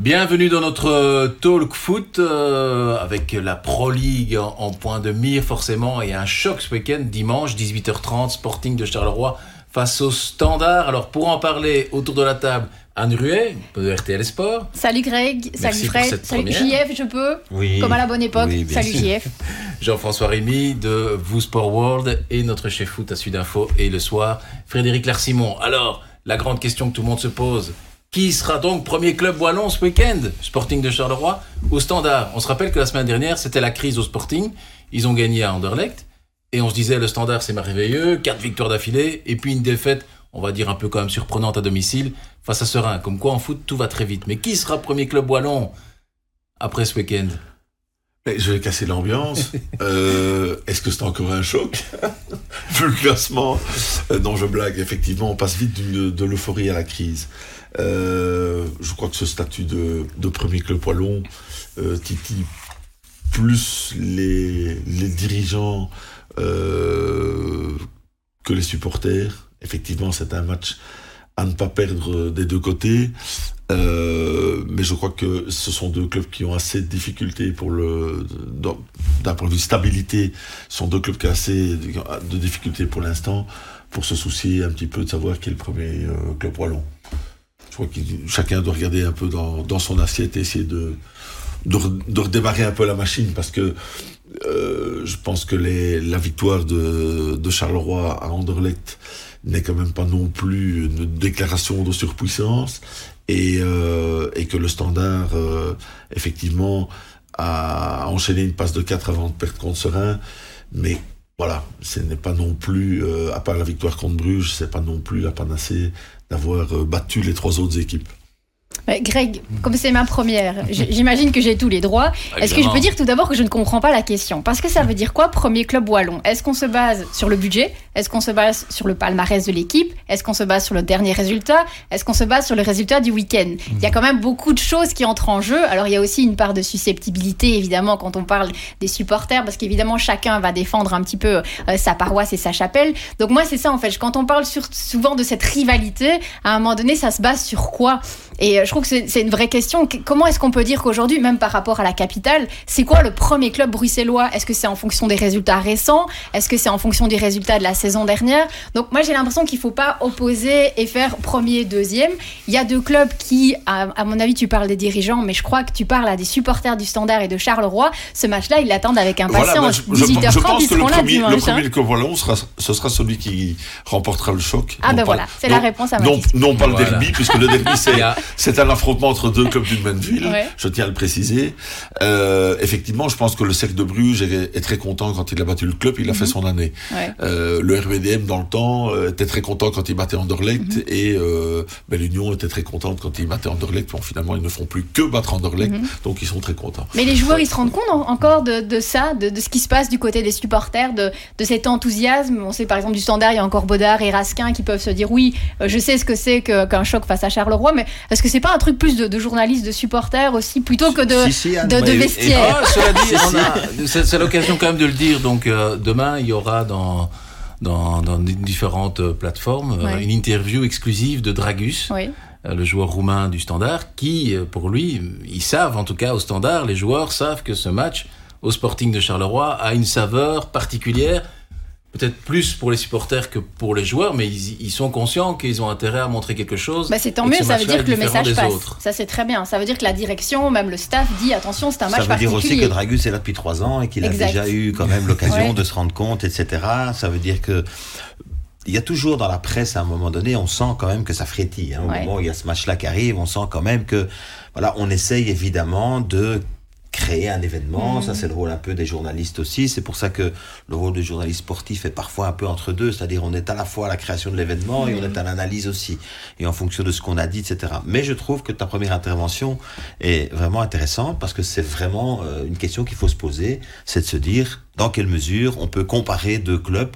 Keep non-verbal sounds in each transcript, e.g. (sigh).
Bienvenue dans notre euh, talk foot euh, avec la Pro League en, en point de mire forcément et un choc ce week-end dimanche 18h30 Sporting de Charleroi face au Standard. Alors pour en parler autour de la table, Anne Ruet de RTL Sport. Salut Greg, Merci salut Fred, salut. JF, je peux Oui. Comme à la bonne époque, Oui, salut sûr. JF. (laughs) Jean-François Rémy de Vous Sport World et notre chef foot à Sudinfo et le soir Frédéric Larsimon. Alors la grande question que tout le monde se pose. Qui sera donc premier club wallon ce week-end? Sporting de Charleroi ou Standard On se rappelle que la semaine dernière, c'était la crise au Sporting. Ils ont gagné à Anderlecht. Et on se disait, le Standard, c'est merveilleux. Quatre victoires d'affilée. Et puis une défaite, on va dire un peu quand même surprenante à domicile, face à Serein. Comme quoi, en foot, tout va très vite. Mais qui sera premier club wallon après ce week-end? Je vais casser l'ambiance. (laughs) Euh, Est-ce que c'est encore un choc? Vu le classement Euh, Non, je blague. Effectivement, on passe vite de l'euphorie à la crise. Euh, je crois que ce statut de, premier club wallon, euh, Titi, plus les, dirigeants euh, que les supporters, effectivement, c'est un match à ne pas perdre des deux côtés. Mais je crois que ce sont deux clubs qui ont assez de difficultés pour le, d'un point de vue stabilité, ce sont deux clubs qui ont assez de difficultés pour l'instant pour se soucier un petit peu de savoir qui est le premier club wallon. Crois que chacun doit regarder un peu dans, son assiette et essayer de, de, re- de redémarrer un peu la machine parce que euh, je pense que la victoire de, Charleroi à Anderlecht n'est quand même pas non plus une déclaration de surpuissance et, euh, que le standard, euh, effectivement, a enchaîné une passe de 4 avant de perdre contre Serein. Mais voilà, ce n'est pas non plus, à part la victoire contre Bruges, c'est pas non plus la panacée d'avoir euh, battu les trois autres équipes. Greg, comme c'est ma première, (laughs) j'imagine que j'ai tous les droits. Est-ce que je peux dire tout d'abord que je ne comprends pas la question? Parce que ça veut dire quoi, premier club wallon? Est-ce qu'on se base sur le budget? Est-ce qu'on se base sur le palmarès de l'équipe? Est-ce qu'on se base sur le dernier résultat? Est-ce qu'on se base sur le résultat du week-end? Il y a quand même beaucoup de choses qui entrent en jeu. Alors il y a aussi une part de susceptibilité, évidemment, quand on parle des supporters, parce qu'évidemment, chacun va défendre un petit peu euh, sa paroisse et sa chapelle. Donc moi, c'est ça, en fait. Quand on parle sur- souvent de cette rivalité, à un moment donné, ça se base sur quoi? Et euh, je trouve que c'est une vraie question. Qu- Comment est-ce qu'on peut dire qu'aujourd'hui, même par rapport à la capitale, c'est quoi le premier club bruxellois? Est-ce que c'est en fonction des résultats récents? Est-ce que c'est en fonction des résultats de la saison dernière? Donc moi, j'ai l'impression qu'il faut pas opposer et faire premier, deuxième. Il y a deux clubs qui, à, à mon avis, tu parles des dirigeants, mais je crois que tu parles à des supporters du Standard et de Charleroi. Ce match-là, ils l'attendent avec impatience. bah, je, je- 18h30, je pense que le premier, le hein. premier wallon sera, ce sera celui qui remportera le choc. Ah ben voilà, c'est la réponse à ma non, question. non pas le Voilà. derby, puisque le derby, (laughs) c'est c'est un affrontement entre deux clubs d'une même ville, Ouais. je tiens à le préciser. Euh, effectivement, je pense que le cercle de Bruges est, est très content quand il a battu le club, il a fait son année. Ouais. Euh, le RWDM, dans le temps, euh, était très content quand il battait Anderlecht, Mhm. et euh, ben, l'Union était très contente quand il battait Anderlecht. Bon, finalement, ils ne font plus que battre Anderlecht, Mhm. donc ils sont très contents. Mais les joueurs, ils se rendent compte en- encore de, de ça, de, de ce qui se passe du côté des supporters, de, de cet enthousiasme. On sait par exemple du standard, il y a encore Baudard et Raskin qui peuvent se dire oui, je sais ce que c'est qu'un choc face à Charleroi, mais est-ce que c'est pas un truc plus de, de journalistes, de supporters aussi, plutôt que de, Si, si, Anne, de, de mais- vestiaires Ah, cela dit, (laughs) c'est c'est l'occasion quand même de le dire. Donc euh, demain, il y aura dans dans, dans différentes plateformes euh, Ouais. une interview exclusive de Dragus, Oui. euh, le joueur roumain du Standard, qui, pour lui, ils savent, en tout cas au Standard, les joueurs savent que ce match au Sporting de Charleroi a une saveur particulière. Peut-être plus pour les supporters que pour les joueurs, mais ils, ils sont conscients qu'ils ont intérêt à montrer quelque chose. Bah c'est tant mieux, ce ça veut dire que le message passe. autres. Ça c'est très bien. Ça veut dire que la direction, même le staff dit attention, c'est un match Ça veut dire aussi particulier. que Dragus est là depuis trois ans et qu'il a déjà eu quand même l'occasion Ouais. de se rendre compte, etc. Ça veut dire que il y a toujours dans la presse à un moment donné, on sent quand même que ça frétille. hein. Au Ouais. moment où il y a ce match-là qui arrive, on sent quand même que voilà, on essaye évidemment de créer un événement. Mhm. Ça, c'est le rôle un peu des journalistes aussi. C'est pour ça que le rôle du journaliste sportif est parfois un peu entre deux. C'est-à-dire, on est à la fois à la création de l'événement et on est à l'analyse aussi. Et en fonction de ce qu'on a dit, etc. Mais je trouve que ta première intervention est vraiment intéressante parce que c'est vraiment euh, une question qu'il faut se poser. C'est de se dire dans quelle mesure on peut comparer deux clubs.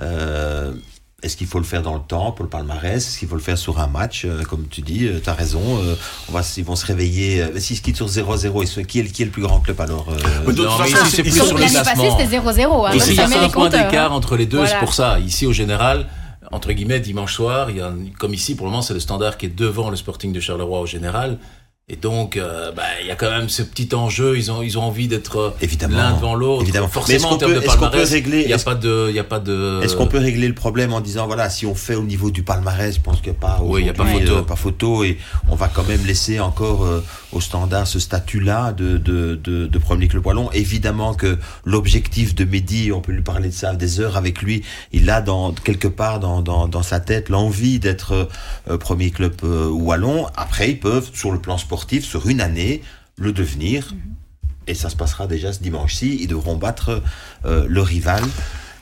Euh, est-ce qu'il faut le faire dans le temps pour le palmarès? Est-ce qu'il faut le faire sur un match? Euh, Comme tu dis, tu as raison. euh, on va, ils vont se réveiller. euh, S'ils se quittent sur 0-0, ils sont- qui, est, qui est le plus grand club alors euh, Non, mais ici, c'est plus sur passée, classements. c'était 0-0. hein, Ici, il y a met un les point compteurs, d'écart hein. entre les deux, Voilà. c'est pour ça. Ici, au général, entre guillemets, dimanche soir, il y a, comme ici, pour le moment, c'est le standard qui est devant le Sporting de Charleroi au général. Et donc, euh, bah, il y a quand même ce petit enjeu. Ils ont, ils ont envie d'être euh, l'un devant l'autre. Évidemment. Forcément, en termes peut- de palmarès, il n'y a pas de, il y a pas de. Est-ce qu'on peut régler le problème en disant voilà si on fait au niveau du palmarès, je pense qu'il n'y a pas Oui, il y a pas photo. euh, pas photo et on va quand même laisser encore euh, au standard ce statut-là de, de, de, de premier club wallon. Évidemment que l'objectif de Mehdi, on peut lui parler de ça des heures avec lui, il a dans quelque part dans, dans, dans sa tête l'envie d'être premier club wallon. Après, ils peuvent sur le plan sportif sur une année le devenir. Et ça se passera déjà ce dimanche-ci. Ils devront battre euh, le rival.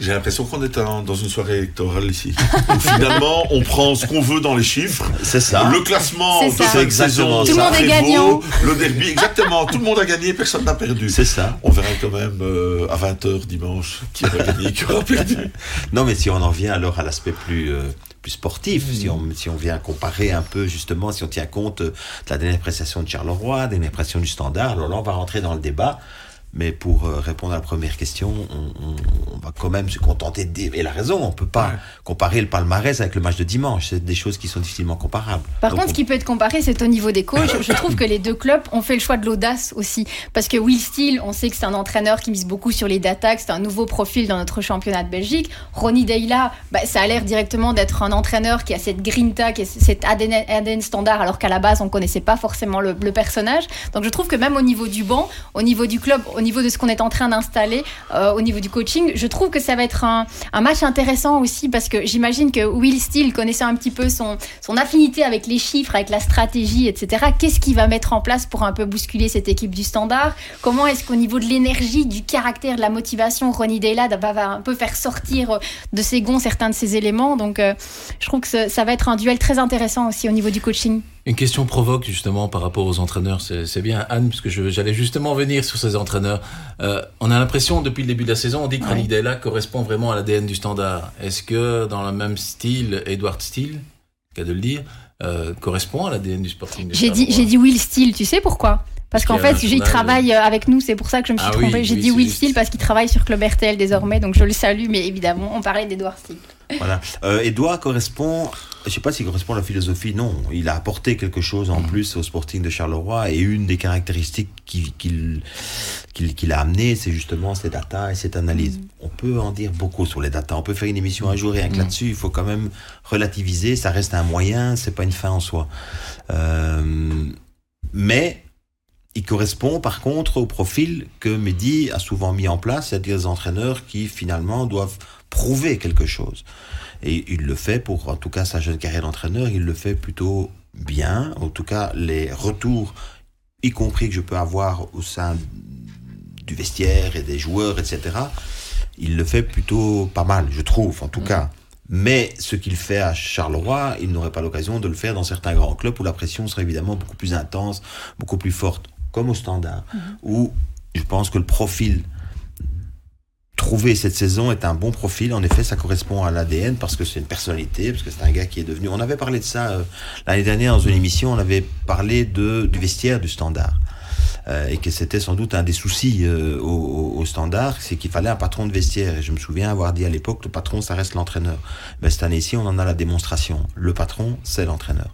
J'ai l'impression qu'on est dans une soirée électorale ici. (laughs) Finalement, on prend ce qu'on veut dans les chiffres. C'est ça. Le classement de ça. cette saison. Tout le monde est gagnant. Le derby, exactement. Tout le monde a gagné, personne n'a perdu. C'est ça. On verra quand même euh, à 20h dimanche qui aura gagné, qui aura perdu. (laughs) Non, mais si on en vient alors à l'aspect plus, euh, plus sportif, si, on, si on vient comparer un peu justement, si on tient compte euh, de la dernière prestation de Charleroi, des dernières prestations du Standard, alors là on va rentrer dans le débat. Mais pour euh, répondre à la première question, on, on- on va quand même se contenter de dire, et la raison, on peut pas Ouais. comparer le palmarès avec le match de dimanche, c'est des choses qui sont difficilement comparables. Par Donc, contre, on- ce qui peut être comparé, c'est au niveau des coachs. Je trouve que (laughs) les deux clubs ont fait le choix de l'audace aussi. Parce que Will Steele, on sait que c'est un entraîneur qui mise beaucoup sur les data, que c'est un nouveau profil dans notre championnat de Belgique. Ronnie Deila, bah, ça a l'air directement d'être un entraîneur qui a cette grinta, qui a cet ADN, ADN standard, alors qu'à la base, on connaissait pas forcément le, le personnage. Donc je trouve que même au niveau du banc, au niveau du club, au niveau de ce qu'on est en train d'installer, euh, au niveau du coaching, je trouve que ça va être un, match intéressant aussi parce que j'imagine que Will Steele, connaissant un petit peu son, son affinité avec les chiffres, avec la stratégie, etc., qu'est-ce qu'il va mettre en place pour un peu bousculer cette équipe du standard? Comment est-ce qu'au niveau de l'énergie, du caractère, de la motivation, Ronnie Deyla va, un peu faire sortir de ses gonds certains de ses éléments? Donc euh, je trouve que ça va être un duel très intéressant aussi au niveau du coaching. Une question provoque justement par rapport aux entraîneurs, c'est bien Anne, puisque je- j'allais justement venir sur ces entraîneurs. Euh, on a l'impression depuis le début de la saison, on dit que Ouais. Della correspond vraiment à l'ADN du standard. Est-ce que dans le même style, Edward Steele, cas de le dire, euh, correspond à l'ADN du Sporting J'ai dit, j'ai dit Will Steele, tu sais pourquoi? Parce Parce qu'en fait, il travaille euh, avec nous, c'est pour ça que je me suis Ah oui, trompée. J'ai oui, dit Will. Steele parce qu'il travaille sur Club RTL désormais, donc je le salue, mais évidemment, on parlait d'Edouard Steele. Voilà. Euh, Edouard correspond, je sais pas s'il correspond à la philosophie, non. Il a apporté quelque chose en plus au Sporting de Charleroi et une des caractéristiques qui- qu'il a amené, c'est justement ces datas et cette analyse. On peut en dire beaucoup sur les datas. On peut faire une émission un jour rien que là-dessus. Il faut quand même relativiser. Ça reste un moyen, c'est pas une fin en soi. Euh, mais il correspond par contre au profil que Mehdi a souvent mis en place, c'est-à-dire des entraîneurs qui finalement doivent prouver quelque chose. Et il le fait pour, en tout cas, sa jeune carrière d'entraîneur, il le fait plutôt bien. En tout cas, les retours, y compris que je peux avoir au sein du vestiaire et des joueurs, etc., il le fait plutôt pas mal, je trouve, en tout cas. Mais ce qu'il fait à Charleroi, il n'aurait pas l'occasion de le faire dans certains grands clubs où la pression serait évidemment beaucoup plus intense, beaucoup plus forte, comme au Standard, où je pense que le profil trouvé cette saison est un bon profil. En effet, ça correspond à l'ADN parce que c'est une personnalité, parce que c'est un gars qui est devenu. On avait parlé de ça euh, l'année dernière dans une émission. On avait parlé de du vestiaire du Standard. Euh, et que c'était sans doute un des soucis euh, au, au- standard, c'est qu'il fallait un patron de vestiaire. Et je me souviens avoir dit à l'époque, le patron, ça reste l'entraîneur. Ben, cette année-ci, on en a la démonstration. Le patron, c'est l'entraîneur.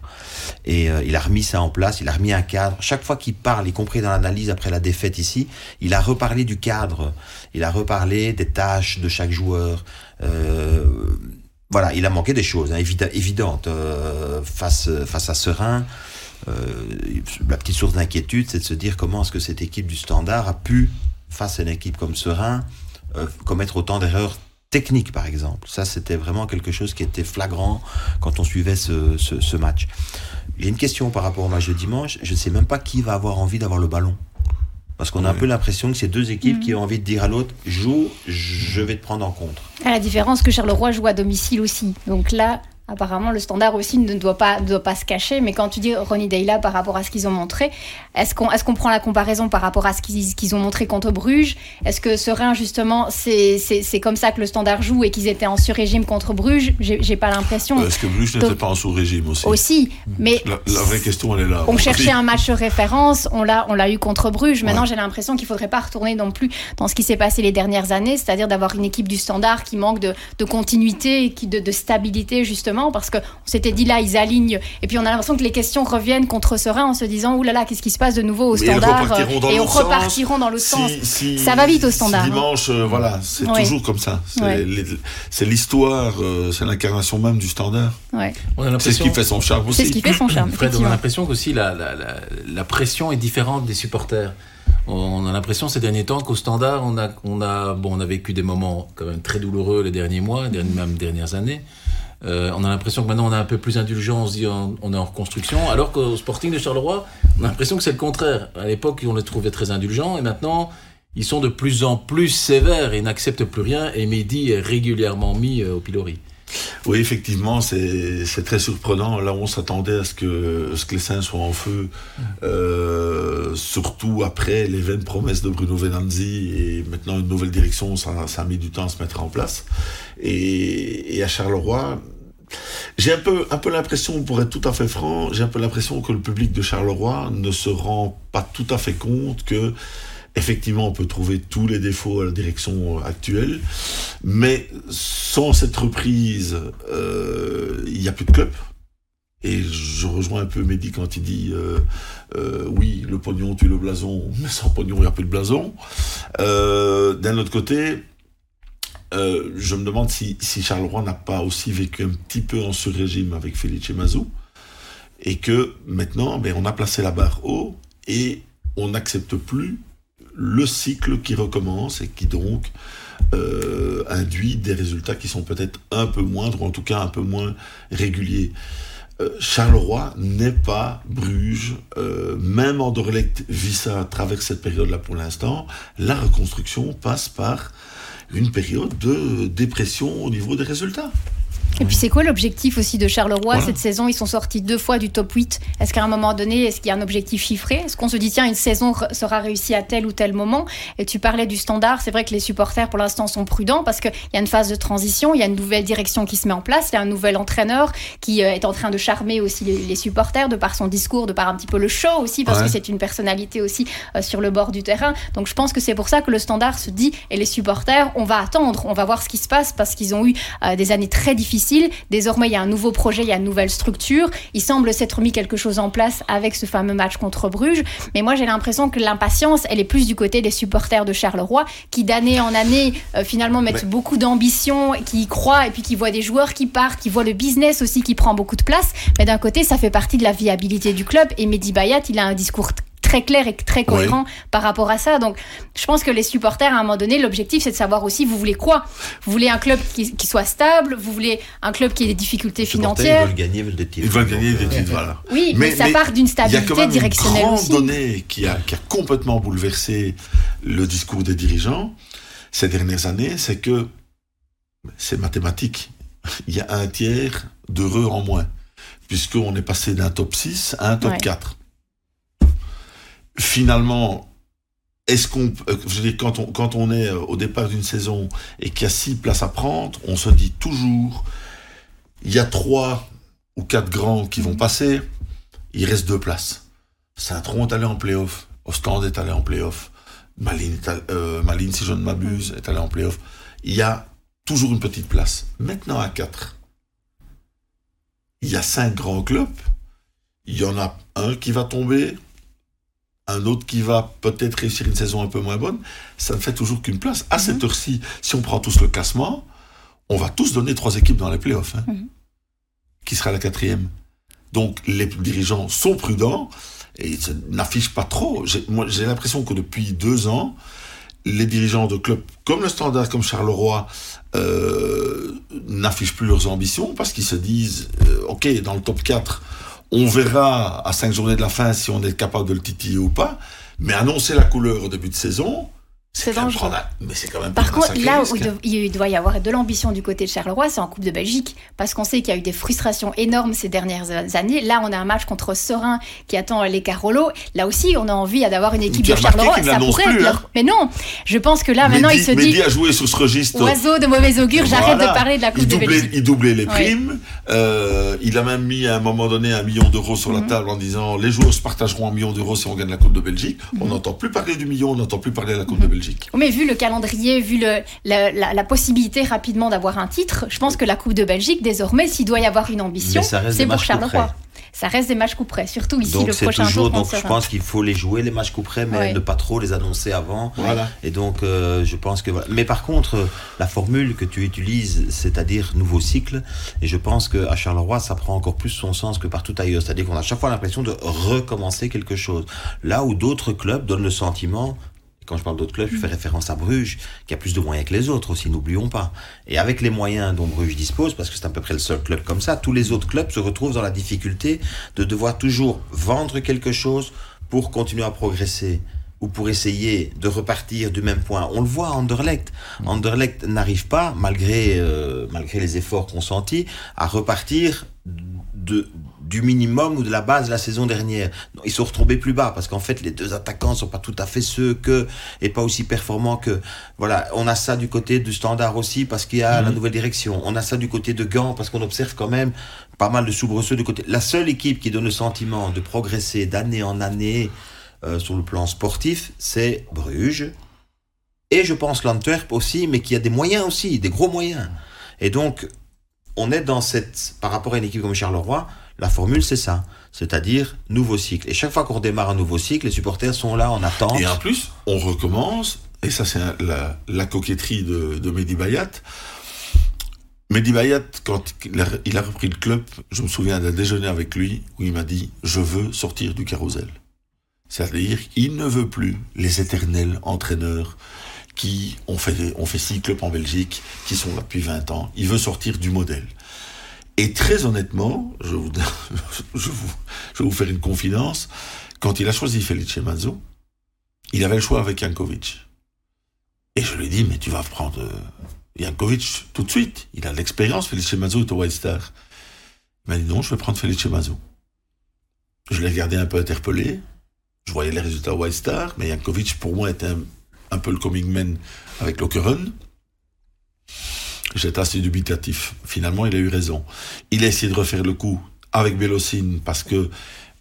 Et euh, il a remis ça en place, il a remis un cadre. Chaque fois qu'il parle, y compris dans l'analyse après la défaite ici, il a reparlé du cadre, il a reparlé des tâches de chaque joueur. Euh, voilà, il a manqué des choses hein, évid- évidentes euh, face, face à Serein. Euh, la petite source d'inquiétude, c'est de se dire comment est-ce que cette équipe du Standard a pu, face à une équipe comme Serein, euh, commettre autant d'erreurs techniques, par exemple. Ça, c'était vraiment quelque chose qui était flagrant quand on suivait ce, ce, ce match. J'ai une question par rapport au match de dimanche. Je ne sais même pas qui va avoir envie d'avoir le ballon. Parce qu'on a un peu l'impression que c'est deux équipes Mhm. qui ont envie de dire à l'autre joue, je vais te prendre en contre. À la différence que Charleroi joue à domicile aussi. Donc là, apparemment, le standard aussi ne doit pas, ne doit pas se cacher. Mais quand tu dis Ronnie Deyla par rapport à ce qu'ils ont montré, est-ce qu'on est qu'on prend la comparaison par rapport à ce qu'ils ont montré contre Bruges? Est-ce que Serein, justement, c'est comme ça que le standard joue et qu'ils étaient en sur-régime contre Bruges? J'ai pas l'impression. Est-ce que Bruges n'était pas en sous-régime aussi? Aussi. Mais la, la vraie question, elle est là. on cherchait un match référence, on l'a, eu contre Bruges. Maintenant, Ouais. j'ai l'impression qu'il faudrait pas retourner non plus dans ce qui s'est passé les dernières années, c'est-à-dire d'avoir une équipe du standard qui manque de, de continuité, et qui, de, de stabilité justement justement, parce qu'on s'était dit là, ils alignent, et puis on a l'impression que les questions reviennent contre Serein en se disant, oulala, là là, qu'est-ce qui se passe de nouveau au standard Et on l'autre repartiront dans l'autre Si- sens. si- Ça va vite au standard, hein. Dimanche, euh, voilà, c'est Ouais. toujours comme ça. C'est Ouais. l'histoire, euh, c'est l'incarnation même du standard. Ouais. C'est ce qui fait son charme aussi. C'est ce qui fait son charme. Fred, on a l'impression qu'aussi la, la, la, la pression est différente des supporters. On a l'impression ces derniers temps qu'au standard, on a, on, a, bon, on a vécu des moments quand même très douloureux les derniers mois, même dernières années. Euh, on a l'impression que maintenant on est un peu plus indulgent, on se dit on, est en reconstruction, alors qu'au Sporting de Charleroi, on a l'impression que c'est le contraire. À l'époque, on les trouvait très indulgents et maintenant, ils sont de plus en plus sévères et n'acceptent plus rien. Et Mehdi est régulièrement mis euh, au pilori. Oui, effectivement, c'est très surprenant. Là, on s'attendait à ce que, ce que les Saints soient en feu, euh, surtout après les vaines promesses de Bruno Venanzi et maintenant une nouvelle direction, ça, ça a mis du temps à se mettre en place. Et, et à Charleroi, j'ai un peu, un peu l'impression, pour être tout à fait franc, j'ai un peu l'impression que le public de Charleroi ne se rend pas tout à fait compte que Effectivement, on peut trouver tous les défauts à la direction actuelle, mais sans cette reprise, euh, il n'y a plus de club. Et je rejoins un peu Mehdi quand il dit euh, euh, oui, le pognon tue le blason, mais sans pognon, il n'y a plus de blason. D'un autre côté, je me demande si, si Charleroi n'a pas aussi vécu un petit peu en sur-régime avec Felice Mazou, et que maintenant, ben, on a placé la barre haut et on n'accepte plus le cycle qui recommence et qui donc euh, induit des résultats qui sont peut-être un peu moindres, ou en tout cas un peu moins réguliers. Euh, Charleroi n'est pas Bruges, euh, même Anderlecht vit ça à travers cette période-là pour l'instant. La reconstruction passe par une période de dépression au niveau des résultats. Et puis c'est quoi l'objectif aussi de Charleroi Voilà. cette saison? Ils sont sortis deux fois du top 8. Est-ce qu'à un moment donné, est-ce qu'il y a un objectif chiffré? Est-ce qu'on se dit, tiens, une saison sera réussie à tel ou tel moment? Et tu parlais du standard, c'est vrai que les supporters pour l'instant sont prudents parce qu'il y a une phase de transition, il y a une nouvelle direction qui se met en place, il y a un nouvel entraîneur qui euh, est en train de charmer aussi les, supporters de par son discours, de par un petit peu le show aussi, parce Ouais. que c'est une personnalité aussi euh, sur le bord du terrain. Donc je pense que c'est pour ça que le standard se dit, et les supporters, on va attendre, on va voir ce qui se passe parce qu'ils ont eu euh, des années très difficiles. Désormais, il y a un nouveau projet, il y a une nouvelle structure. Il semble s'être mis quelque chose en place avec ce fameux match contre Bruges. Mais moi, j'ai l'impression que l'impatience, elle est plus du côté des supporters de Charleroi, qui d'année en année, euh, finalement, mettent Mais- beaucoup d'ambition, qui y croient, et puis qui voient des joueurs qui partent, qui voient le business aussi qui prend beaucoup de place. Mais d'un côté, ça fait partie de la viabilité du club. Et Mehdi Bayat, il a un discours très clair et très cohérent par rapport à ça. Donc, je pense que les supporters, à un moment donné, l'objectif, c'est de savoir aussi, vous voulez quoi? Vous voulez un club qui, qui soit stable? Vous voulez un club qui ait des difficultés financières? Ils veulent gagner, des titres. Ils veulent gagner des euh, titres, voilà. Oui, mais, ça part d'une Il y a quand stabilité même directionnelle une grande aussi. donnée qui a, qui a complètement bouleversé le discours des dirigeants ces dernières années, c'est que c'est mathématique. Il y a un tiers d'heureux en moins, puisqu'on est passé d'un top 6 à un top Ouais. 4. Finalement, est-ce qu'on, euh, je veux dire, quand on, quand on est euh, au départ d'une saison et qu'il y a six places à prendre, on se dit toujours, il y a trois ou quatre grands qui vont passer, il reste deux places. Saint-Tron est allé en playoff, Ostende est allé en playoff, Malines, euh, si je ne m'abuse, est allé en playoff. Il y a toujours une petite place. Maintenant à quatre, il y a cinq grands clubs. Il y en a un qui va tomber, un autre qui va peut-être réussir une saison un peu moins bonne. Ça ne fait toujours qu'une place. À cette heure-ci, si on prend tous le classement, on va tous donner trois équipes dans les playoffs. hein. Mhm. Qui sera la quatrième donc les dirigeants sont prudents et ça n'affichent pas trop. J'ai l'impression que depuis deux ans, les dirigeants de clubs comme le Standard, comme Charleroi, euh, n'affichent plus leurs ambitions parce qu'ils se disent, euh, ok, dans le top 4, on verra à cinq journées de la fin si on est capable de le titiller ou pas. Mais annoncer la couleur au début de saison, C'est dangereux. Mais c'est quand même Par contre, là où il doit- y avoir de l'ambition du côté de Charleroi, c'est en Coupe de Belgique, parce qu'on sait qu'il y a eu des frustrations énormes ces dernières années. Là, on a un match contre Serein qui attend les Carolo. Là aussi, on a envie d'avoir une équipe de Charleroi. Ça pourrait plus, être hein. Mais non, je pense que là, maintenant, il se dit a joué sur ce registre. oiseau de mauvais augure, j'arrête Voilà. de parler de la Coupe il de Belgique. il doublait les primes. Euh, il a même mis à un moment donné un million d'euros sur la Mhm. table en disant les joueurs se partageront un million d'euros si on gagne la Coupe de Belgique. On Mhm. n'entend plus parler du million, on n'entend plus parler de la Coupe de Belgique. Belgique. Mais vu le calendrier, vu le, la, la- la possibilité rapidement d'avoir un titre, je pense que la Coupe de Belgique, désormais, s'il doit y avoir une ambition, c'est pour Charleroi. Ça reste des matchs coup près, surtout ici Donc le c'est prochain toujours, tour. donc je pense qu'il faut les jouer les matchs coup près, mais Ouais. ne pas trop les annoncer avant. Voilà. Et donc euh, je pense que voilà. Mais par contre, la formule que tu utilises, c'est-à-dire nouveau cycle, et je pense que à Charleroi, ça prend encore plus son sens que partout ailleurs. C'est-à-dire qu'on a chaque fois l'impression de recommencer quelque chose. Là où d'autres clubs donnent le sentiment. Quand je parle d'autres clubs, je fais référence à Bruges, qui a plus de moyens que les autres aussi, n'oublions pas. Et avec les moyens dont Bruges dispose, parce que c'est à peu près le seul club comme ça, tous les autres clubs se retrouvent dans la difficulté de devoir toujours vendre quelque chose pour continuer à progresser ou pour essayer de repartir du même point. On le voit à Anderlecht. Anderlecht n'arrive pas, malgré, euh, malgré les efforts consentis, à repartir de, du minimum ou de la base de la saison dernière. Ils sont retombés plus bas parce qu'en fait, les deux attaquants sont pas tout à fait ceux que, et pas aussi performants que, voilà, on a ça du côté du standard aussi parce qu'il y a la nouvelle direction. On a ça du côté de Gand parce qu'on observe quand même pas mal de soubresauts du côté. La seule équipe qui donne le sentiment de progresser d'année en année euh, sur le plan sportif, c'est Bruges. Et je pense l'Antwerp aussi, mais qui a des moyens aussi, des gros moyens. Et donc, on est dans cette, par rapport à une équipe comme Charleroi, la formule c'est ça. C'est-à-dire nouveau cycle. Et chaque fois qu'on redémarre un nouveau cycle, les supporters sont là en attente. Et en plus, on recommence, et ça c'est la, coquetterie de, Mehdi Bayat. Mehdi Bayat, quand il a, il a repris le club, je me souviens d'un déjeuner avec lui où il m'a dit Je veux sortir du carrousel. C'est-à-dire qu'il ne veut plus les éternels entraîneurs qui ont fait, ont fait six clubs en Belgique, qui sont là depuis 20 ans. Il veut sortir du modèle. Et très honnêtement, (laughs) je, vous, je, vais vous faire une confidence, quand il a choisi Felice Mazzo, il avait le choix avec Jankovic. Et je lui ai dit, mais tu vas prendre euh, Jankovic tout de suite. Il a l'expérience, Felice Mazzo est au White Star. Il m'a dit, non, je vais prendre Felice Mazzo. Je l'ai regardé un peu interpellé. Je voyais les résultats au White Star, mais Jankovic, pour moi, était un, un peu le coming man avec Lokeren. J'étais assez dubitatif. Finalement, il a eu raison. Il a essayé de refaire le coup avec Bélocine parce que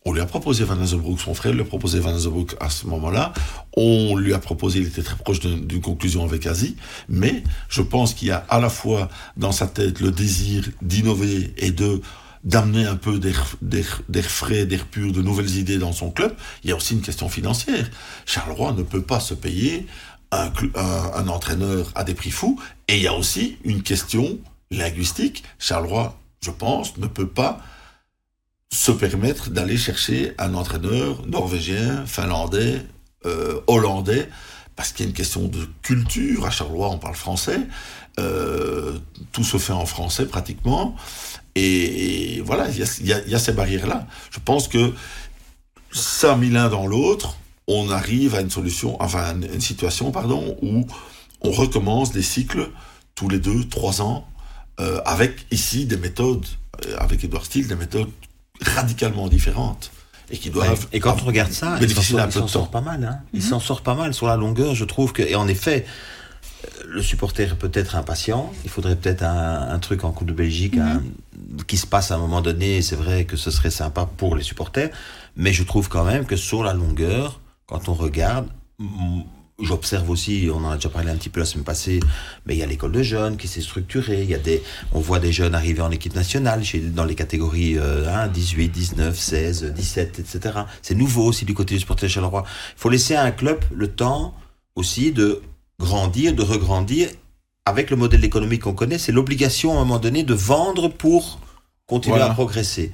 on lui a proposé Van Azenbroek, son frère lui a proposé Van Azenbroek à ce moment-là. On lui a proposé, il était très proche d'une conclusion avec Asie, mais je pense qu'il y a à la fois dans sa tête le désir d'innover et de d'amener un peu d'air frais, d'air pur, de nouvelles idées dans son club. Il y a aussi une question financière. Charleroi ne peut pas se payer un, entraîneur à des prix fous. Et il y a aussi une question linguistique. Charleroi, je pense, ne peut pas se permettre d'aller chercher un entraîneur norvégien, finlandais, euh, hollandais, parce qu'il y a une question de culture. À Charleroi, on parle français. Euh, tout se fait en français pratiquement. Et, voilà, il y y a ces barrières-là. Je pense que ça mis l'un dans l'autre, on arrive à une solution, enfin, une, situation, pardon, où on recommence des cycles tous les deux, trois ans, euh, avec ici des méthodes, euh, avec Edouard Steele, des méthodes radicalement différentes. Et qui doivent. Et quand on regarde ça, il s'en sort, pas mal. Hein. Il s'en sort pas mal sur la longueur, je trouve que. Et en effet, euh, le supporter est peut-être impatient. Il faudrait peut-être un, un truc en Coupe de Belgique un- qui se passe à un moment donné. C'est vrai que ce serait sympa pour les supporters. Mais je trouve quand même que sur la longueur, quand on regarde, J'observe aussi, on en a déjà parlé un petit peu la semaine passée, mais il y a l'école de jeunes qui s'est structurée. Il y a des, on voit des jeunes arriver en équipe nationale chez, dans les catégories euh, hein, 18, 19, 16, 17, etc. C'est nouveau aussi du côté du sportif Charleroi. Il faut laisser à un club le temps aussi de grandir, de regrandir avec le modèle économique qu'on connaît. C'est l'obligation à un moment donné de vendre pour continuer Voilà. à progresser.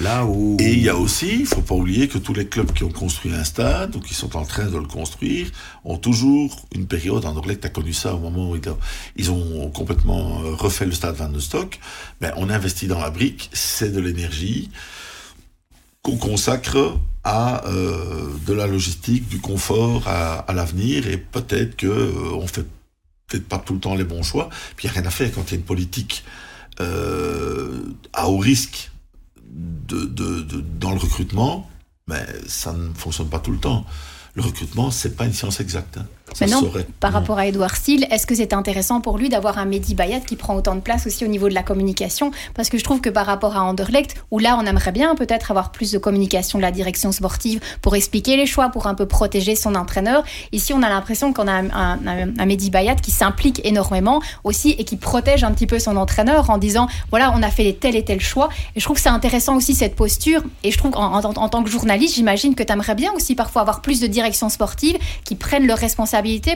Là où. Et il y a aussi, il faut pas oublier que tous les clubs qui ont construit un stade ou qui sont en train de le construire ont toujours une période. Anderlecht a connu ça au moment où ils ont, complètement euh, refait le stade Van de Stock. Ben, on investit dans la brique, c'est de l'énergie qu'on consacre à euh, de la logistique, du confort à, l'avenir et peut-être que euh, on fait peut-être pas tout le temps les bons choix. Puis il n'y a rien à faire quand il y a une politique à haut risque de, dans le recrutement, mais ça ne fonctionne pas tout le temps. Le recrutement, c'est pas une science exacte. hein. Ça Maintenant, par rapport à Edouard Steele, est-ce que c'est intéressant pour lui d'avoir un Mehdi Bayat qui prend autant de place aussi au niveau de la communication? Parce que je trouve que par rapport à Anderlecht, où là on aimerait bien peut-être avoir plus de communication de la direction sportive pour expliquer les choix, pour un peu protéger son entraîneur, ici on a l'impression qu'on a un, un, un- un Mehdi Bayat qui s'implique énormément aussi et qui protège un petit peu son entraîneur en disant voilà on a fait tel et tel choix. Et je trouve que c'est intéressant aussi cette posture. Et je trouve qu'en en, en tant que journaliste, j'imagine que tu aimerais bien aussi parfois avoir plus de direction sportive qui prennent leurs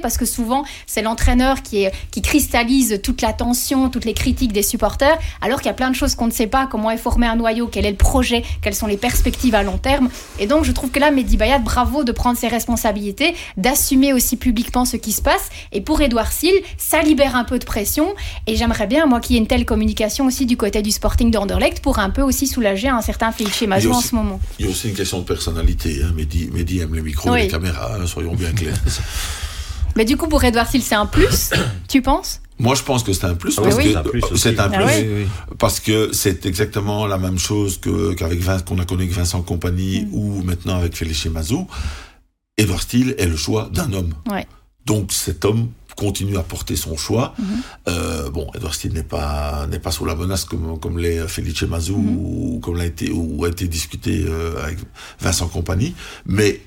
parce que souvent c'est l'entraîneur qui, est, qui cristallise toute la tension, toutes les critiques des supporters, alors qu'il y a plein de choses qu'on ne sait pas, comment est formé un noyau, quel est le projet, quelles sont les perspectives à long terme. Et donc je trouve que là, Mehdi Bayat, bravo de prendre ses responsabilités, d'assumer aussi publiquement ce qui se passe. Et pour Edouard Sil, ça libère un peu de pression. Et j'aimerais bien, moi, qu'il y ait une telle communication aussi du côté du Sporting d'Anderlecht pour un peu aussi soulager un certain Felice Mazou en ce moment. Il y a aussi une question de personnalité. Hein. Mehdi, Mehdi aime les micros, Oui. les caméras, hein, soyons bien clairs. (laughs) Mais du coup, pour Edouard Sil, c'est un plus, (coughs) tu penses? Moi, je pense que c'est un plus. Ah parce oui, que c'est un plus aussi. c'est un Ah. Oui. Parce que c'est exactement la même chose que, qu'avec qu'on a connu avec Vincent Compagnie Mm. ou maintenant avec Félix Mazou. Edouard Steele est le choix d'un homme. Ouais. Donc cet homme continue à porter son choix. Mhm. Euh, bon, Edouard Steele n'est pas n'est pas sous la menace comme comme les Felice Mazou Mhm. ou comme l'a été ou a été discuté euh, avec Vincent Compagnie, mais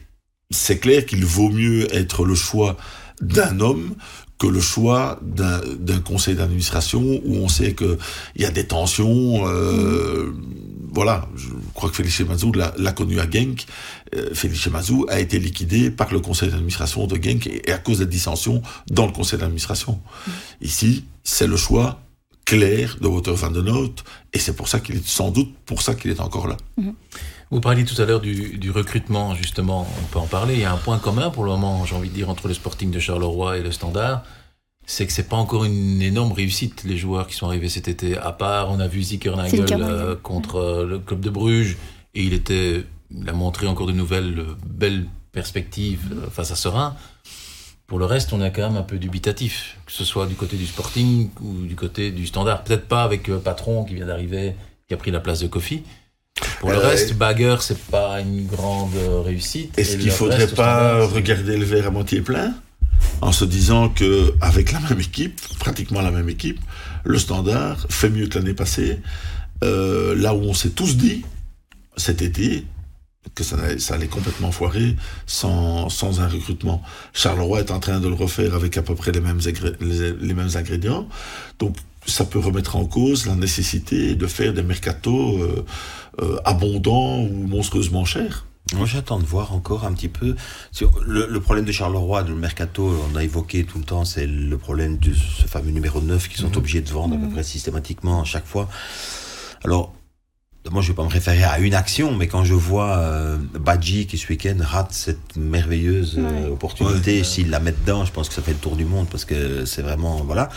c'est clair qu'il vaut mieux être le choix d'un homme que le choix d'un d'un conseil d'administration où on sait que il y a des tensions. Euh, Voilà, je crois que Félix Mazou l'a connu à Genk. Euh, Félix Mazou a été liquidé par le conseil d'administration de Genk et, et à cause des dissensions dans le conseil d'administration. Ici, c'est le choix clair de Wouter van den Hout et c'est pour ça qu'il est sans doute pour ça qu'il est encore là. Vous parliez tout à l'heure du, du recrutement, justement, on peut en parler. Il y a un point commun pour le moment, j'ai envie de dire, entre le Sporting de Charleroi et le Standard. C'est que c'est pas encore une énorme réussite, les joueurs qui sont arrivés cet été. À part, on a vu Zickernagel euh, contre euh, le club de Bruges, et il était, il a montré encore de nouvelles euh, belles perspectives euh, face à Serein. Pour le reste, on est quand même un peu dubitatif, que ce soit du côté du Sporting ou du côté du Standard. Peut-être pas avec euh, Patron qui vient d'arriver, qui a pris la place de Kofi. Pour le Euh, reste, Bagger, c'est pas une grande euh, réussite. Est-ce qu'il le faudrait reste, pas Standard, regarder le verre à moitié plein en se disant que avec la même équipe, pratiquement la même équipe, le Standard fait mieux que l'année passée. Euh, là où on s'est tous dit cet été que ça, allait- ça allait complètement foirer sans, sans un recrutement. Charleroi est en train de le refaire avec à peu près les mêmes, les, les mêmes ingrédients. Donc ça peut remettre en cause la nécessité de faire des mercatos euh, euh, abondants ou monstrueusement chers. Moi, j'attends de voir encore un petit peu. Sur le, le problème de Charleroi, de mercato, on a évoqué tout le temps, c'est le problème de ce fameux numéro 9 qu'ils sont obligés de vendre à peu près systématiquement à chaque fois. Alors, moi, je vais pas me référer à une action, mais quand je vois euh, Badji qui ce week-end rate cette merveilleuse euh, Ouais. opportunité, Ouais. s'il la met dedans, je pense que ça fait le tour du monde parce que c'est vraiment voilà.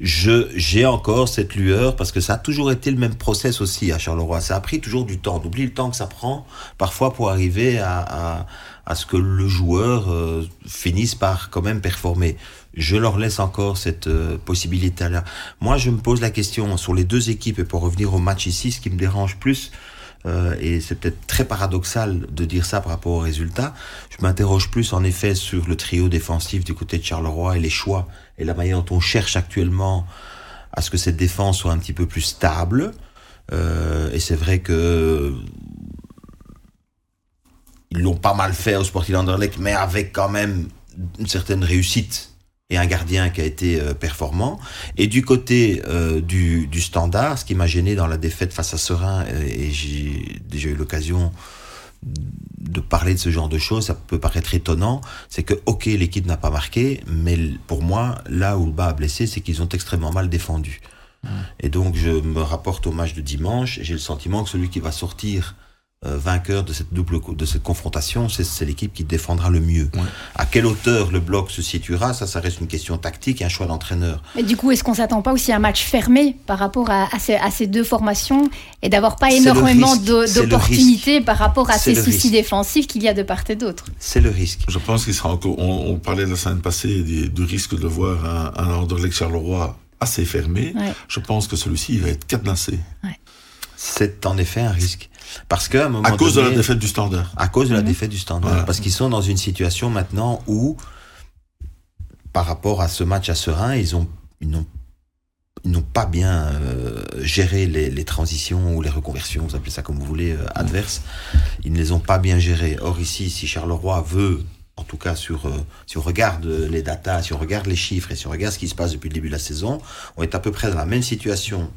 Je j'ai encore cette lueur parce que ça a toujours été le même process aussi à Charleroi. Ça a pris toujours du temps. D'oublier le temps que ça prend parfois pour arriver à, à, à ce que le joueur euh, finisse par quand même performer. Je leur laisse encore cette euh, possibilité-là. Moi, je me pose la question sur les deux équipes et pour revenir au match ici, ce qui me dérange plus, euh, et c'est peut-être très paradoxal de dire ça par rapport au résultat, je m'interroge plus en effet sur le trio défensif du côté de Charleroi et les choix et la manière dont on cherche actuellement à ce que cette défense soit un petit peu plus stable. Euh, et c'est vrai que ils l'ont pas mal fait au Sporting Anderlecht, mais avec quand même une certaine réussite et un gardien qui a été euh, performant. Et du côté euh, du, du standard, ce qui m'a gêné dans la défaite face à Serein, euh, et j'ai déjà eu l'occasion de parler de ce genre de choses, ça peut paraître étonnant, c'est que, ok, l'équipe n'a pas marqué, mais pour moi, là où le bas a blessé, c'est qu'ils ont extrêmement mal défendu. Et donc, je me rapporte au match de dimanche, et j'ai le sentiment que celui qui va sortir vainqueur de cette double de cette confrontation, c'est l'équipe qui défendra le mieux. Ouais. À quelle hauteur le bloc se situera, ça, ça reste une question tactique et un choix d'entraîneur. Mais du coup, est-ce qu'on s'attend pas aussi à un match fermé par rapport à, à ces, à ces deux formations et d'avoir pas énormément d'opportunités par rapport à ces soucis risque. défensifs qu'il y a de part et d'autre? C'est le risque. Je pense qu'il sera encore. On, on parlait la semaine passée du risque de voir un, un Anderlecht Charleroi assez fermé. Ouais. Je pense que celui-ci va être cadenassé C'est en effet un risque. Parce qu'à un moment à cause de la défaite du Standard. À cause de la Mhm. défaite du standard. Voilà. Parce qu'ils sont dans une situation maintenant où par rapport à ce match à Serein, ils ont ils n'ont ils n'ont pas bien euh, géré les, les, transitions ou les reconversions, vous appelez ça comme vous voulez, euh, adverses. Ils ne les ont pas bien gérées. Or ici, si Charleroi veut, en tout cas sur, euh, si on regarde les datas, si on regarde les chiffres et si on regarde ce qui se passe depuis le début de la saison, on est à peu près dans la même situation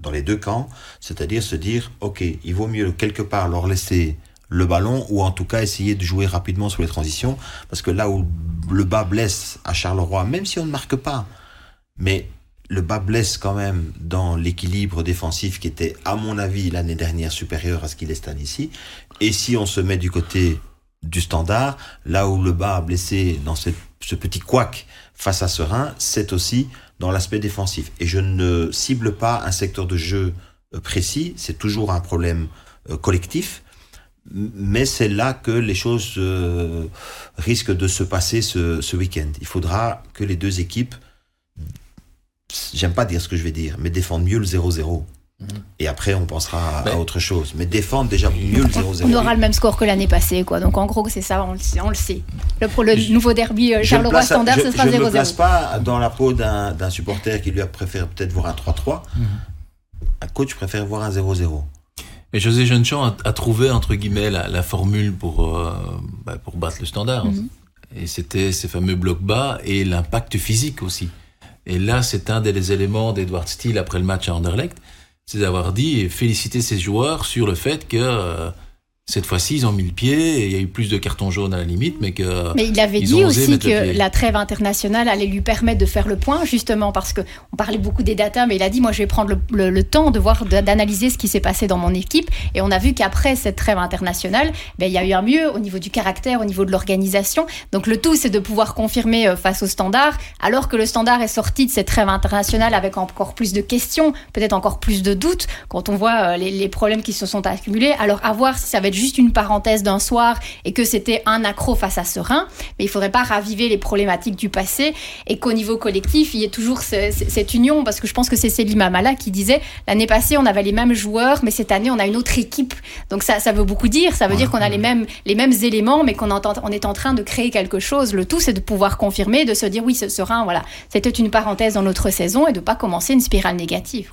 dans les deux camps, c'est-à-dire se dire, ok, il vaut mieux quelque part leur laisser le ballon ou en tout cas essayer de jouer rapidement sur les transitions, parce que là où le bas blesse à Charleroi, même si on ne marque pas, mais le bas blesse quand même dans l'équilibre défensif qui était, à mon avis, l'année dernière supérieur à ce qu'il est cette année-ci. Et si on se met du côté du standard, là où le bas a blessé dans ce petit couac face à Serein, c'est aussi dans l'aspect défensif. Et je ne cible pas un secteur de jeu euh, précis, c'est toujours un problème euh, collectif, mais c'est là que les choses euh, risquent de se passer ce, week-end. Il faudra que les deux équipes j'aime pas dire ce que je vais dire, mais défendre mieux le 0-0. Et après, on pensera à, autre chose. Mais défendre déjà mieux le 0-0. On aura le même score que l'année passée, quoi. Donc en gros, c'est ça, on le sait. On le, sait. le, nouveau derby euh, Charleroi standard, ce sera 0-0. Je ne me place pas dans la peau d'un supporter qui lui a préféré peut-être voir un 3-3. Mhm. Un coach préfère voir un 0-0. Et José Jeunechamp a, a, trouvé, entre guillemets, la, formule pour, euh, bah, pour battre le standard. Mhm. Et c'était ces fameux blocs bas et l'impact physique aussi. Et là, c'est un des éléments d'Edward Steele après le match à Anderlecht, c'est d'avoir dit et féliciter ses joueurs sur le fait que euh, cette fois-ci, ils ont mis le pied et il y a eu plus de cartons jaunes à la limite, mais que. Mais il avait dit aussi que la trêve internationale allait lui permettre de faire le point, justement parce que on parlait beaucoup des datas, mais il a dit moi je vais prendre le, temps de voir, d'analyser ce qui s'est passé dans mon équipe, et on a vu qu'après cette trêve internationale, ben, il y a eu un mieux au niveau du caractère, au niveau de l'organisation. Donc le tout, c'est de pouvoir confirmer euh, face au standard, alors que le standard est sorti de cette trêve internationale avec encore plus de questions, peut-être encore plus de doutes, quand on voit euh, les, les problèmes qui se sont accumulés. Alors à voir si ça va être juste une parenthèse d'un soir et que c'était un accro face à Serein, mais il faudrait pas raviver les problématiques du passé et qu'au niveau collectif, il y ait toujours cette union, parce que je pense que c'est Céline Mamala qui disait l'année passée, on avait les mêmes joueurs, mais cette année, on a une autre équipe. Donc ça, ça veut beaucoup dire. Ça veut dire qu'on a les mêmes, les mêmes éléments, mais qu'on on est en train de créer quelque chose. Le tout, c'est de pouvoir confirmer, de se dire oui, ce Serein, voilà, c'était une parenthèse dans notre saison et de pas commencer une spirale négative.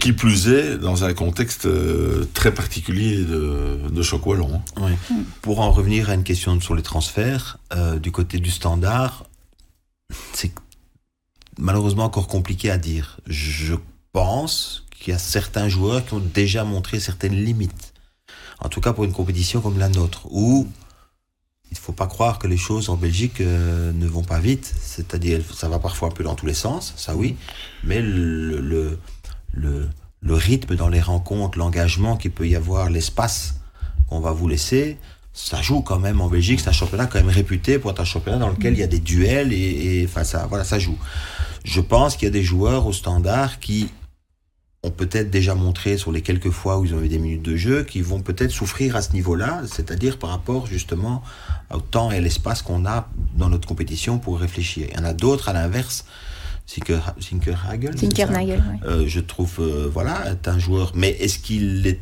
Qui plus est, dans un contexte euh, très particulier de, de choc wallon. Hein. Mm. Pour en revenir à une question sur les transferts, euh, du côté du standard, c'est malheureusement encore compliqué à dire. Je pense qu'il y a certains joueurs qui ont déjà montré certaines limites. En tout cas pour une compétition comme la nôtre, où il ne faut pas croire que les choses en Belgique euh, ne vont pas vite. C'est-à-dire, ça va parfois un peu dans tous les sens, ça oui, mais le rythme dans les rencontres, l'engagement qu'il peut y avoir, l'espace qu'on va vous laisser, ça joue quand même en Belgique. C'est un championnat quand même réputé pour être un championnat dans lequel il y a des duels et, et enfin ça, voilà, ça joue. Je pense qu'il y a des joueurs au standard qui ont peut-être déjà montré sur les quelques fois où ils ont eu des minutes de jeu, qui vont peut-être souffrir à ce niveau-là, c'est-à-dire par rapport justement au temps et l'espace qu'on a dans notre compétition pour réfléchir. Il y en a d'autres à l'inverse Zinkerhagel. Zinkernagel, euh, je trouve, euh, voilà, est un joueur. Mais est-ce qu'il est.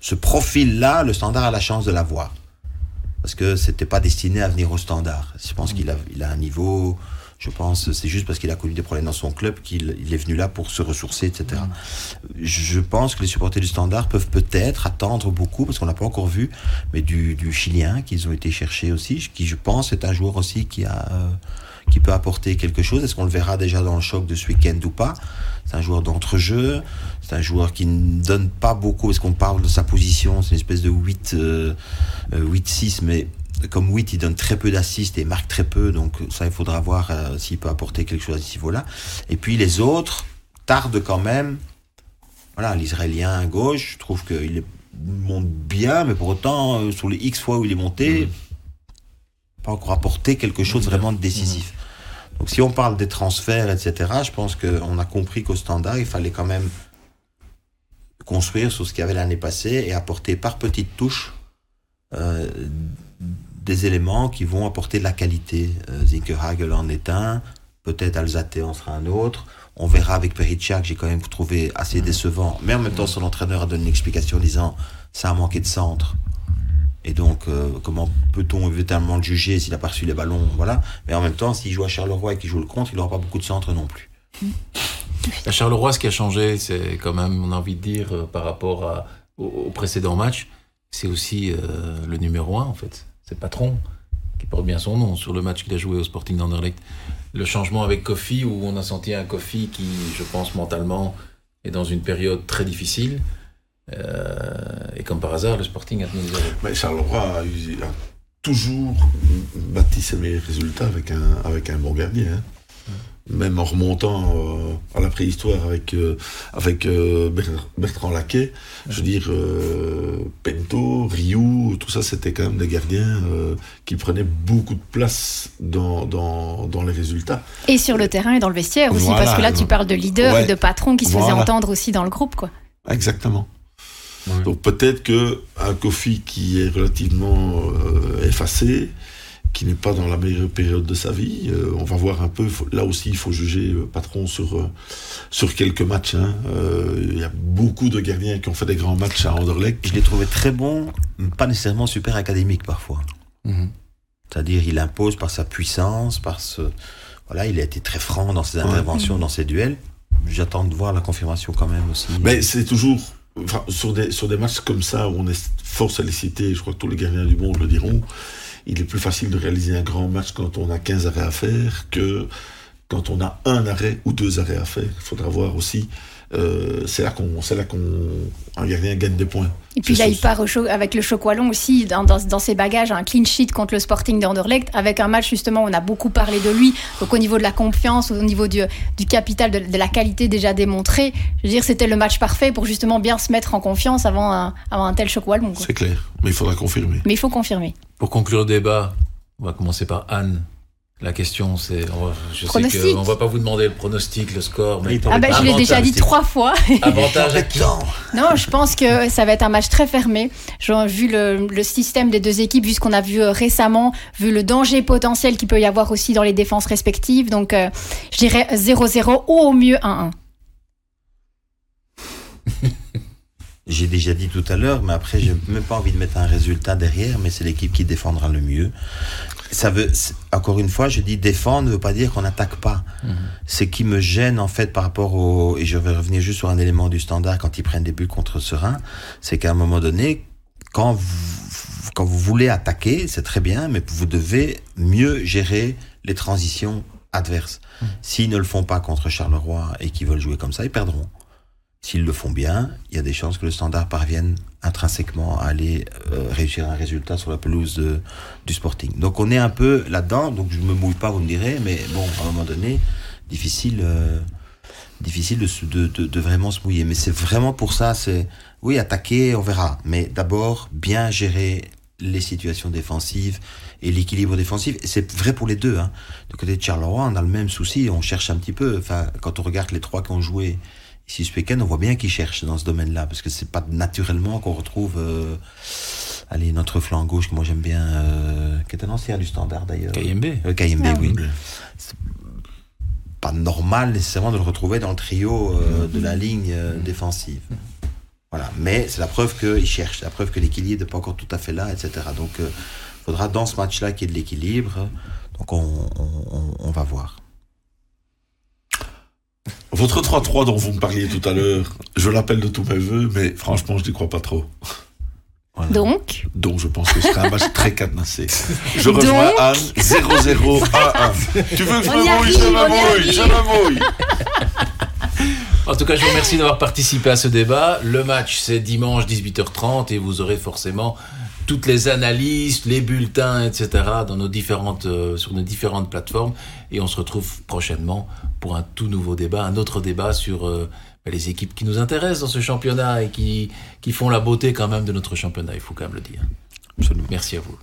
Ce profil-là, le standard a la chance de l'avoir? Parce que c'était pas destiné à venir au standard. Je pense qu'il a, il a un niveau. Je pense c'est juste parce qu'il a connu des problèmes dans son club qu'il il est venu là pour se ressourcer, etc. Je pense que les supporters du Standard peuvent peut-être attendre beaucoup, parce qu'on n'a pas encore vu, mais du, du Chilien qu'ils ont été chercher aussi, qui je pense est un joueur aussi qui a euh, qui peut apporter quelque chose. Est-ce qu'on le verra déjà dans le choc de ce week-end ou pas? C'est un joueur d'entre-jeu, c'est un joueur qui ne donne pas beaucoup, parce qu'on parle de sa position, c'est une espèce de 8, 8-6, euh, euh, mais comme 8, il donne très peu d'assists et marque très peu, donc ça, il faudra voir euh, s'il peut apporter quelque chose à ce niveau-là. Et puis les autres tardent quand même. Voilà, l'Israélien à gauche, je trouve qu'il monte bien, mais pour autant, sur les X fois où il est monté, mmh pas encore apporté quelque chose vraiment de décisif. Donc si on parle des transferts, etc., je pense qu'on a compris qu'au standard, il fallait quand même construire sur ce qu'il y avait l'année passée et apporter par petites touches euh, des éléments qui vont apporter de la qualité. Euh, Zinkerhagel en est un, peut-être Alzate en sera un autre. On verra avec Perichak, que j'ai quand même trouvé assez décevant. Mais en même temps, son entraîneur a donné une explication disant ça a manqué de centre. Et donc, euh, comment peut-on évidemment le juger s'il a pas reçu les ballons Voilà. Mais en même temps, s'il joue à Charleroi et qu'il joue le contre, il n'aura pas beaucoup de centres non plus. À Charleroi, ce qui a changé, c'est quand même, on a envie de dire, euh, par rapport au, précédent match, c'est aussi euh, le numéro 1, en fait. C'est patron, qui porte bien son nom, sur le match qu'il a joué au Sporting d'Anderlecht. Le changement avec Kofi, où on a senti un Kofi qui, je pense, mentalement, est dans une période très difficile. Euh, et comme par hasard, le Sporting a tenu. Mais Charleroi a, eu- a toujours bâti ses meilleurs résultats avec un, avec un bon gardien. hein. Même en remontant euh, à la préhistoire avec, euh, avec euh, Ber- Bertrand Laquet, je veux dire, euh, Pento, Rioux, tout ça, c'était quand même des gardiens euh, qui prenaient beaucoup de place dans, dans, dans les résultats. Et sur le terrain et dans le vestiaire aussi, Voilà, parce que là, tu parles de leader Ouais. et de patron qui se faisait Voilà. entendre aussi dans le groupe, quoi. Exactement. Ouais. Donc peut-être que un Kofi qui est relativement euh, effacé, qui n'est pas dans la meilleure période de sa vie, euh, on va voir un peu. faut- là aussi, il faut juger euh, patron sur euh, sur quelques matchs. hein. Euh, Il y a beaucoup de gardiens qui ont fait des grands matchs à Anderlecht. Je l'ai trouvé très bon, pas nécessairement super académique parfois. Mhm. C'est-à-dire, il impose par sa puissance, par ce. Voilà, il a été très franc dans ses interventions, dans ses duels. J'attends de voir la confirmation quand même aussi. Mais c'est toujours sur des sur des matchs comme ça où on est fort sollicité. Je crois que tous les gardiens du monde le diront. Il est plus facile de réaliser un grand match quand on a 15 arrêts à faire que quand on a un arrêt ou deux arrêts à faire. Il faudra voir aussi. Euh, c'est là qu'on, c'est là qu'on, un gardien gagne des points. Et puis là, il part au avec le choc wallon aussi, dans, dans, dans ses bagages, un clean sheet contre le Sporting d'Anderlecht, avec un match justement où on a beaucoup parlé de lui, donc au niveau de la confiance, au niveau du, du capital, de, de la qualité déjà démontrée. Je veux dire, c'était le match parfait pour justement bien se mettre en confiance avant un, avant un tel choc wallon. quoi. C'est clair, mais il faudra confirmer. Mais il faut confirmer. Pour conclure le débat, on va commencer par Anne. La question, c'est, on va- je sais Pronostic. qu'on va pas vous demander le pronostic, le score, mais Ah ben, je l'ai déjà dit trois fois. (laughs) avantage à qui Non, je pense que ça va être un match très fermé. Genre, vu le, le système des deux équipes, vu ce qu'on a vu euh, récemment, vu le danger potentiel qu'il peut y avoir aussi dans les défenses respectives. Donc, euh, je dirais 0-0 ou au mieux 1-1. J'ai déjà dit tout à l'heure, mais après, j'ai même pas envie de mettre un résultat derrière, mais c'est l'équipe qui défendra le mieux. Ça veut, encore une fois, je dis défendre ne veut pas dire qu'on n'attaque pas. Ce qui me gêne, en fait, par rapport au, et je vais revenir juste sur un élément du standard quand ils prennent des buts contre Serein, c'est qu'à un moment donné, quand vous, quand vous voulez attaquer, c'est très bien, mais vous devez mieux gérer les transitions adverses. S'ils ne le font pas contre Charleroi et qu'ils veulent jouer comme ça, ils perdront. S'ils le font bien, il y a des chances que le standard parvienne intrinsèquement à aller euh, réussir un résultat sur la pelouse de- du Sporting. Donc on est un peu là-dedans, donc je me mouille pas, vous me direz, mais bon, à un moment donné, difficile, euh, difficile de, de, de- vraiment se mouiller. Mais c'est vraiment pour ça, c'est oui, attaquer, on verra, mais d'abord bien gérer les situations défensives et l'équilibre défensif. C'est vrai pour les deux. Hein. Du côté de Charleroi, on a le même souci, on cherche un petit peu. Enfin, quand on regarde les trois qui ont joué ici ce week-end, on voit bien qu'ils cherchent dans ce domaine-là, parce que c'est pas naturellement qu'on retrouve, euh, allez, notre flanc gauche que moi j'aime bien, euh, qui est un ancien du Standard d'ailleurs. KMB. Euh, KMB, Ah oui. C'est pas normal nécessairement de le retrouver dans le trio euh, de la ligne euh, défensive. Voilà, mais c'est la preuve qu'il cherche, la preuve que l'équilibre n'est pas encore tout à fait là, etc. Donc, il faudra dans ce match-là qu'il y ait de l'équilibre. Donc, on, on- on- on va voir. Votre 3-3 dont vous me parliez tout à l'heure, je l'appelle de tous mes voeux, mais franchement, je n'y crois pas trop. Voilà. Donc, Donc, je pense que ce sera un match très cadenassé. Je Donc rejoins Anne, 0-0, 1-1. Tu veux que je On me mouille, arrive, je me mouille, je me mouille. (laughs) En tout cas, je vous remercie d'avoir participé à ce débat. Le match, c'est dimanche 18h30 et vous aurez forcément toutes les analyses, les bulletins, etc. Dans nos différentes, euh, sur nos différentes plateformes. Et on se retrouve prochainement pour un tout nouveau débat, un autre débat sur euh, les équipes qui nous intéressent dans ce championnat et qui, qui font la beauté quand même de notre championnat. Il faut quand même le dire. Absolument. Merci à vous.